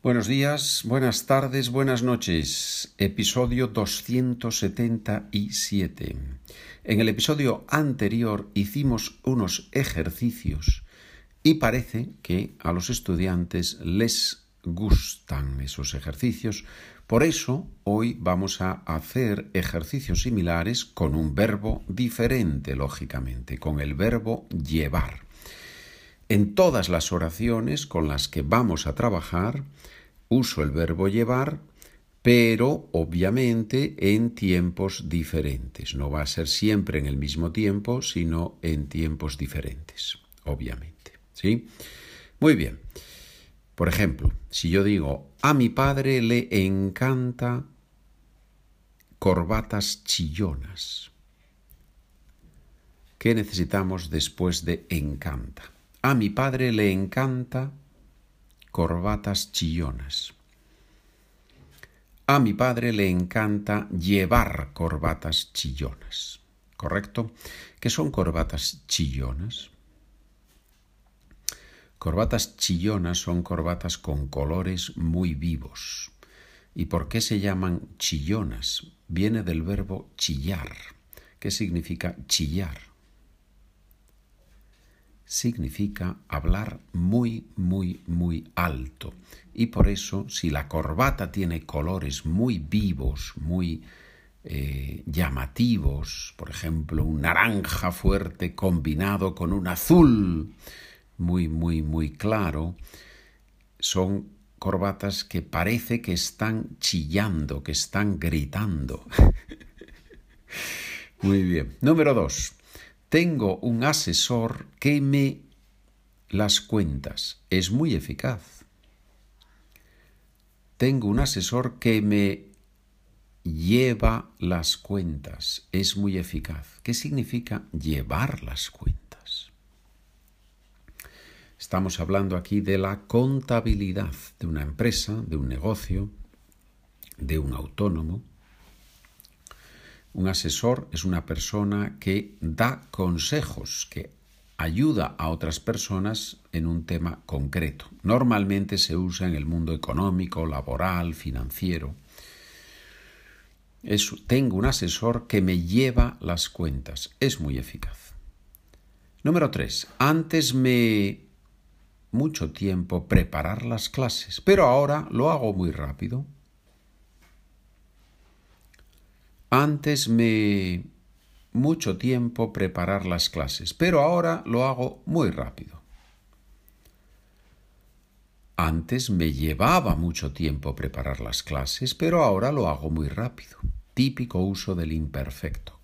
Buenos días, buenas tardes, buenas noches. Episodio 277. En el episodio anterior hicimos unos ejercicios y parece que a los estudiantes les gustan esos ejercicios. Por eso hoy vamos a hacer ejercicios similares con un verbo diferente, lógicamente, con el verbo llevar. En todas las oraciones con las que vamos a trabajar, uso el verbo llevar, pero obviamente en tiempos diferentes. No va a ser siempre en el mismo tiempo, sino en tiempos diferentes, obviamente. ¿Sí? Muy bien. Por ejemplo, si yo digo, a mi padre le encanta corbatas chillonas. ¿Qué necesitamos después de encanta? A mi padre le encanta corbatas chillonas. A mi padre le encanta llevar corbatas chillonas. ¿Correcto? ¿Qué son corbatas chillonas? Corbatas chillonas son corbatas con colores muy vivos. ¿Y por qué se llaman chillonas? Viene del verbo chillar. ¿Qué significa chillar? Significa hablar muy, muy, muy alto. Y por eso, si la corbata tiene colores muy vivos, muy eh, llamativos, por ejemplo, un naranja fuerte combinado con un azul muy, muy, muy claro, son corbatas que parece que están chillando, que están gritando. muy bien. Número dos. Tengo un asesor que me las cuentas. Es muy eficaz. Tengo un asesor que me lleva las cuentas. Es muy eficaz. ¿Qué significa llevar las cuentas? Estamos hablando aquí de la contabilidad de una empresa, de un negocio, de un autónomo. Un asesor es una persona que da consejos, que ayuda a otras personas en un tema concreto. Normalmente se usa en el mundo económico, laboral, financiero. tengo un asesor que me lleva las cuentas. Es muy eficaz. Número 3. Antes me mucho tiempo preparar las clases, pero ahora lo hago muy rápido. Antes me mucho tiempo preparar las clases, pero ahora lo hago muy rápido. Antes me llevaba mucho tiempo preparar las clases, pero ahora lo hago muy rápido. Típico uso del imperfecto.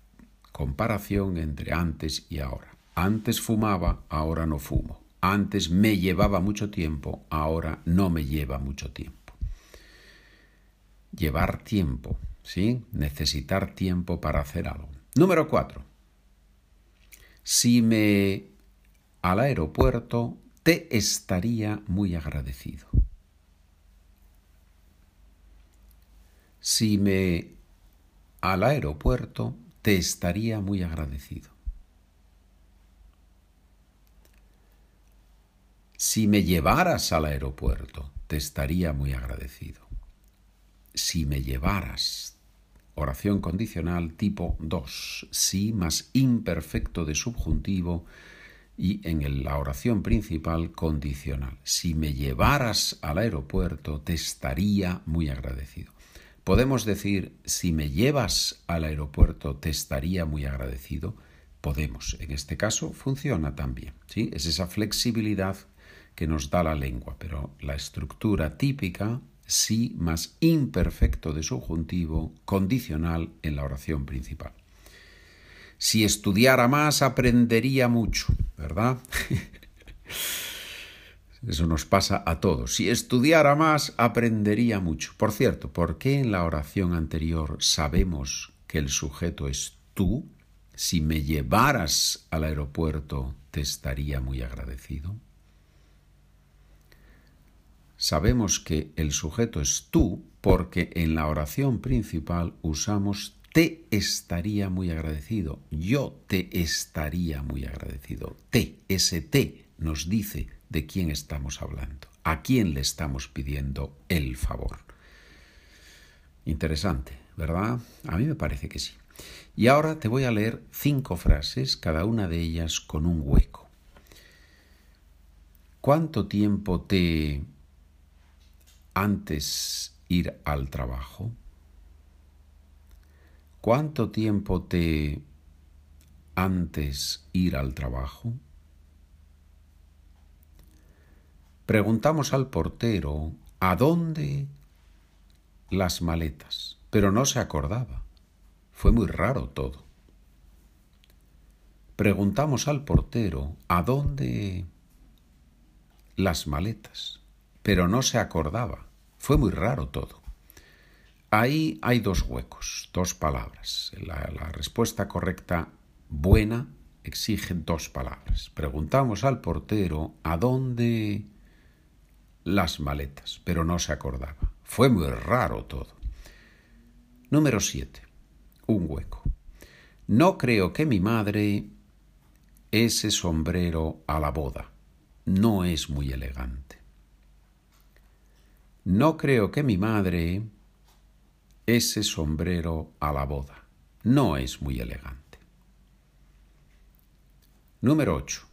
Comparación entre antes y ahora. Antes fumaba, ahora no fumo. Antes me llevaba mucho tiempo, ahora no me lleva mucho tiempo. Llevar tiempo ¿sí? Necesitar tiempo para hacer algo. Número cuatro. Si me al aeropuerto, te estaría muy agradecido. Si me al aeropuerto, te estaría muy agradecido. Si me llevaras al aeropuerto, te estaría muy agradecido. Si me llevaras, Oración condicional tipo 2, sí más imperfecto de subjuntivo y en la oración principal condicional. Si me llevaras al aeropuerto te estaría muy agradecido. Podemos decir, si me llevas al aeropuerto te estaría muy agradecido. Podemos, en este caso funciona también. ¿sí? Es esa flexibilidad que nos da la lengua, pero la estructura típica sí más imperfecto de subjuntivo condicional en la oración principal. Si estudiara más, aprendería mucho, ¿verdad? Eso nos pasa a todos. Si estudiara más, aprendería mucho. Por cierto, ¿por qué en la oración anterior sabemos que el sujeto es tú? Si me llevaras al aeropuerto, te estaría muy agradecido. Sabemos que el sujeto es tú porque en la oración principal usamos te estaría muy agradecido, yo te estaría muy agradecido. Te, ese te nos dice de quién estamos hablando. a quién le estamos pidiendo el favor. Interesante, ¿verdad? A mí me parece que sí. Y ahora te voy a leer cinco frases, cada una de ellas con un hueco. ¿Cuánto tiempo te antes ir al trabajo? ¿Cuánto tiempo te antes ir al trabajo? Preguntamos al portero a dónde las maletas, pero no se acordaba. Fue muy raro todo. Preguntamos al portero a dónde las maletas, pero no se acordaba. Fue muy raro todo. Ahí hay dos huecos, dos palabras. La, respuesta correcta, buena, exige dos palabras. Preguntamos al portero a dónde las maletas, pero no se acordaba. Fue muy raro todo. Número 7. Un hueco. No creo que mi madre ese sombrero a la boda. No es muy elegante. No creo que mi madre ese sombrero a la boda. No es muy elegante. Número 8.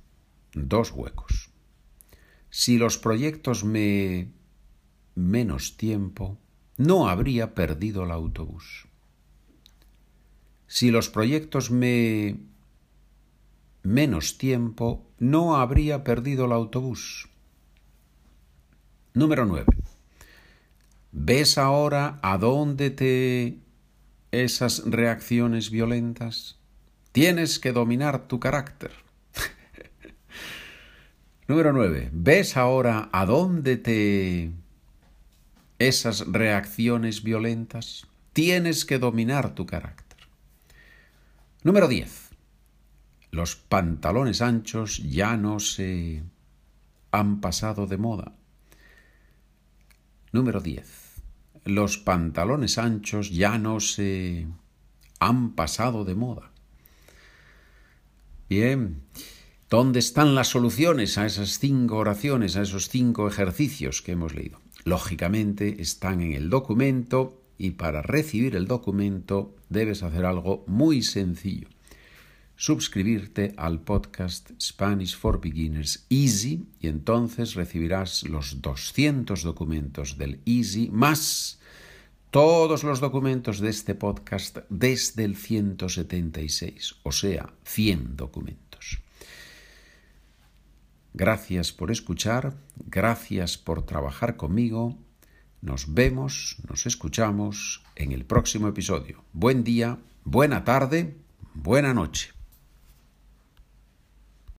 Dos huecos. Si los proyectos me... menos tiempo, no habría perdido el autobús. Si los proyectos me... menos tiempo, no habría perdido el autobús. Número 9. ¿Ves ahora a dónde te... esas reacciones violentas? Tienes que dominar tu carácter. Número 9. ¿Ves ahora a dónde te... esas reacciones violentas? Tienes que dominar tu carácter. Número 10. Los pantalones anchos ya no se han pasado de moda. Número 10. Los pantalones anchos ya no se han pasado de moda. Bien. ¿Dónde están las soluciones a esas cinco oraciones, a esos cinco ejercicios que hemos leído? Lógicamente están en el documento y para recibir el documento debes hacer algo muy sencillo. Suscribirte al podcast Spanish for Beginners Easy y entonces recibirás los 200 documentos del Easy más todos los documentos de este podcast desde el 176, o sea, 100 documentos. Gracias por escuchar, gracias por trabajar conmigo. Nos vemos, nos escuchamos en el próximo episodio. Buen día, buena tarde, buena noche.